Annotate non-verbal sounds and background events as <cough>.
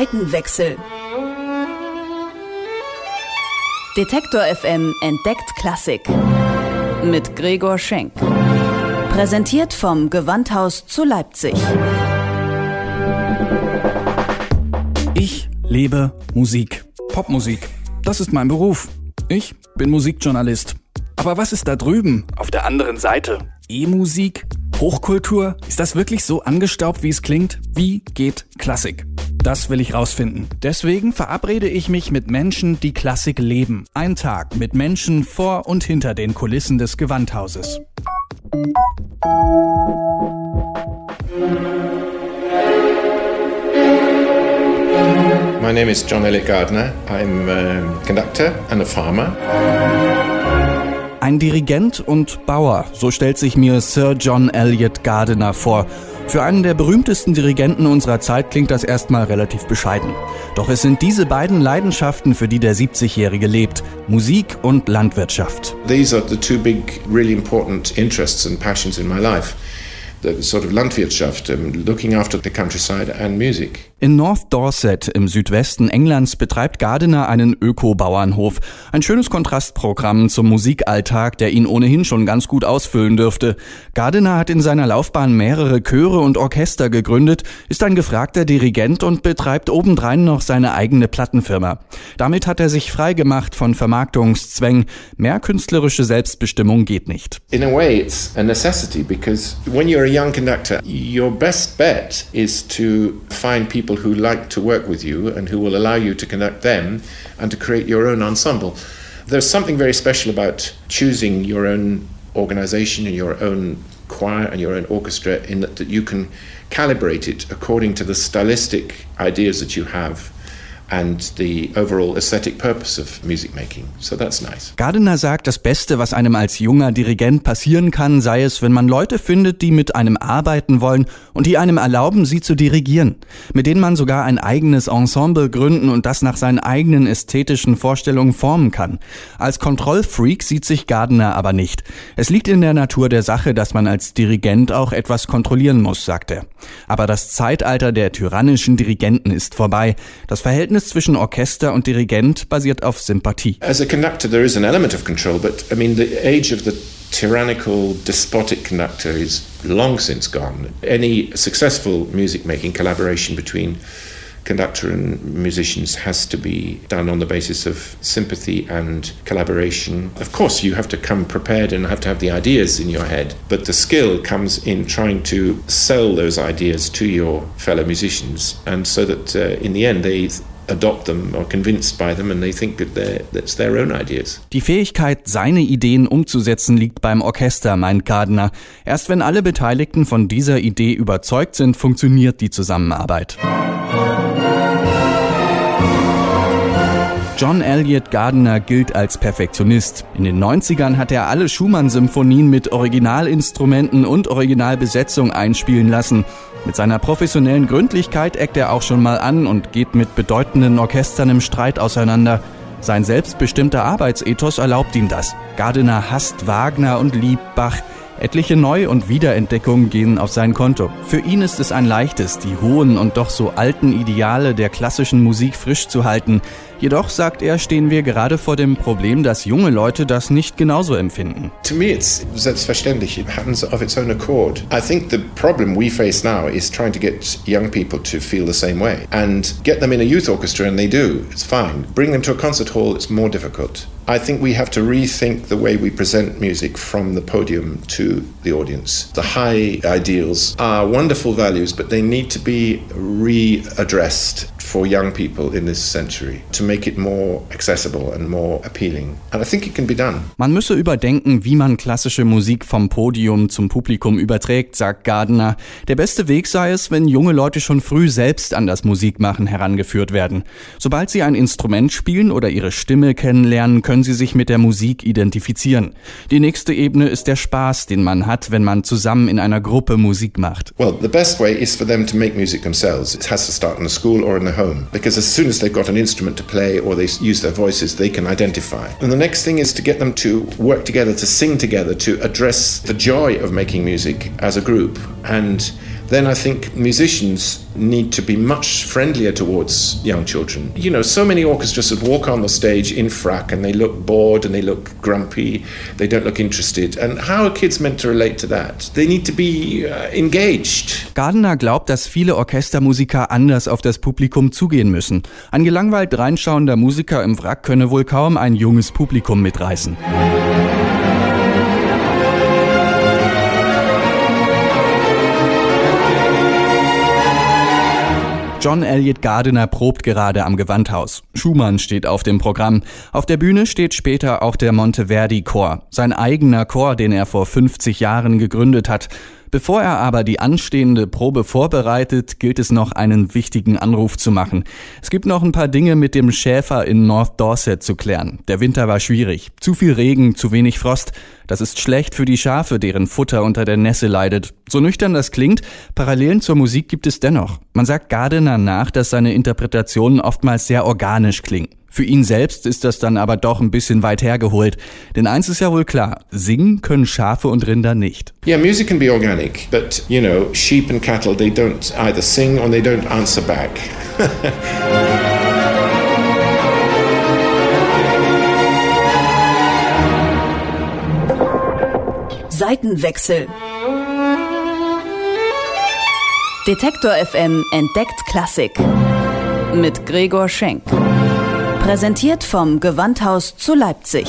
Seitenwechsel. Detektor FM entdeckt Klassik. Mit Gregor Schenk. Präsentiert vom Gewandhaus zu Leipzig. Ich lebe Musik. Popmusik. Das ist mein Beruf. Ich bin Musikjournalist. Aber was ist da drüben? Auf der anderen Seite. E-Musik? Hochkultur? Ist das wirklich so angestaubt, wie es klingt? Wie geht Klassik? Das will ich rausfinden. Deswegen verabrede ich mich mit Menschen, die Klassik leben. Ein Tag mit Menschen vor und hinter den Kulissen des Gewandhauses. My name is John Elliott Gardner. I'm a conductor and a farmer. Ein Dirigent und Bauer, so stellt sich mir Sir John Elliott Gardiner vor. Für einen der berühmtesten Dirigenten unserer Zeit klingt das erstmal relativ bescheiden. Doch es sind diese beiden Leidenschaften, für die der 70-Jährige lebt. Musik und Landwirtschaft. These are the two big, really important interests and passions in my life. The sort of Landwirtschaft, looking after the countryside and music. In North Dorset im Südwesten Englands betreibt Gardiner einen Öko-Bauernhof. Ein schönes Kontrastprogramm zum Musikalltag, der ihn ohnehin schon ganz gut ausfüllen dürfte. Gardiner hat in seiner Laufbahn mehrere Chöre und Orchester gegründet, ist ein gefragter Dirigent und betreibt obendrein noch seine eigene Plattenfirma. Damit hat er sich frei von Vermarktungszwängen. Mehr künstlerische Selbstbestimmung geht nicht. In a way, it's a necessity because when you're a young conductor, your best bet is to find people people who like to work with you and who will allow you to conduct them and to create your own ensemble. There's something very special about choosing your own organization and your own choir and your own orchestra in that, that you can calibrate it according to the stylistic ideas that you have and the overall aesthetic purpose of music making. So that's nice. Gardiner sagt, das Beste, was einem als junger Dirigent passieren kann, sei es, wenn man Leute findet, die mit einem arbeiten wollen und die einem erlauben, sie zu dirigieren, mit denen man sogar ein eigenes Ensemble gründen und das nach seinen eigenen ästhetischen Vorstellungen formen kann. Als Kontrollfreak sieht sich Gardiner aber nicht. Es liegt in der Natur der Sache, dass man als Dirigent auch etwas kontrollieren muss, sagt er. Aber das Zeitalter der tyrannischen Dirigenten ist vorbei. Das Verhältnis Verhältnis zwischen Orchester und Dirigent basiert auf Sympathie. As a conductor there is an element of control, but I mean the age of the tyrannical, despotic conductor is long since gone. Any successful music making collaboration between conductor and musicians has to be done on the basis of sympathy and collaboration. Of course, you have to come prepared and have to have the ideas in your head, but the skill comes in trying to sell those ideas to your fellow musicians, and so that uh, in the end they Die Fähigkeit, seine Ideen umzusetzen, liegt beim Orchester, meint Gardner. Erst wenn alle Beteiligten von dieser Idee überzeugt sind, funktioniert die Zusammenarbeit. John Elliott Gardiner gilt als Perfektionist. In den 90ern hat er alle Schumann-Symphonien mit Originalinstrumenten und Originalbesetzung einspielen lassen. Mit seiner professionellen Gründlichkeit eckt er auch schon mal an und geht mit bedeutenden Orchestern im Streit auseinander. Sein selbstbestimmter Arbeitsethos erlaubt ihm das. Gardiner hasst Wagner und liebt Bach. Etliche Neu- und Wiederentdeckungen gehen auf sein Konto. Für ihn ist es ein leichtes, die hohen und doch so alten Ideale der klassischen Musik frisch zu halten. Jedoch, sagt er, stehen wir gerade vor dem Problem, dass junge Leute das nicht genauso empfinden. To me it's selbstverständlich. It happens of its own accord. I think the problem we face now is trying to get young people to feel the same way and get them in a youth orchestra and they do. It's fine. Bring them to a concert hall, it's more difficult. I think we have to rethink the way we present music from the podium to the audience. The high ideals are wonderful values, but they need to be readdressed for young people in this century to Man müsse überdenken, wie man klassische Musik vom Podium zum Publikum überträgt, sagt Gardner. Der beste Weg sei es, wenn junge Leute schon früh selbst an das Musikmachen herangeführt werden. Sobald sie ein Instrument spielen oder ihre Stimme kennenlernen, können sie sich mit der Musik identifizieren. Die nächste Ebene ist der Spaß, den man hat, wenn man zusammen in einer Gruppe Musik macht. Well, the best way is for them to make music themselves. It has to start in a school or in a home because as soon as they've got an instrument to play or they use their voices, they can identify. And the next thing is to get them to work together, to sing together, to address the joy of making music as a group. And then I think musicians need to be much friendlier towards young children. You know, so many orchestras would walk on the stage in frack and they look bored and they look grumpy, they don't look interested. And how are kids meant to relate to that? They need to be uh, engaged. Gardner glaubt, dass viele Orchestermusiker anders auf das Publikum zugehen müssen. Ein gelangweilt reinschauender Musiker im Wrack könne wohl kaum ein junges Publikum mitreißen. John Elliott Gardiner probt gerade am Gewandhaus. Schumann steht auf dem Programm. Auf der Bühne steht später auch der Monteverdi Chor, sein eigener Chor, den er vor 50 Jahren gegründet hat. Bevor er aber die anstehende Probe vorbereitet, gilt es noch einen wichtigen Anruf zu machen. Es gibt noch ein paar Dinge mit dem Schäfer in North Dorset zu klären. Der Winter war schwierig. Zu viel Regen, zu wenig Frost. Das ist schlecht für die Schafe, deren Futter unter der Nässe leidet. So nüchtern das klingt, Parallelen zur Musik gibt es dennoch. Man sagt Gardiner nach, dass seine Interpretationen oftmals sehr organisch klingen. Für ihn selbst ist das dann aber doch ein bisschen weit hergeholt. Denn eins ist ja wohl klar, singen können Schafe und Rinder nicht. Yeah, music can be organic, but you know, sheep and cattle, they don't either sing or they don't answer back. <laughs> Seitenwechsel. Detektor FM entdeckt Klassik. Mit Gregor Schenk. Präsentiert vom Gewandhaus zu Leipzig.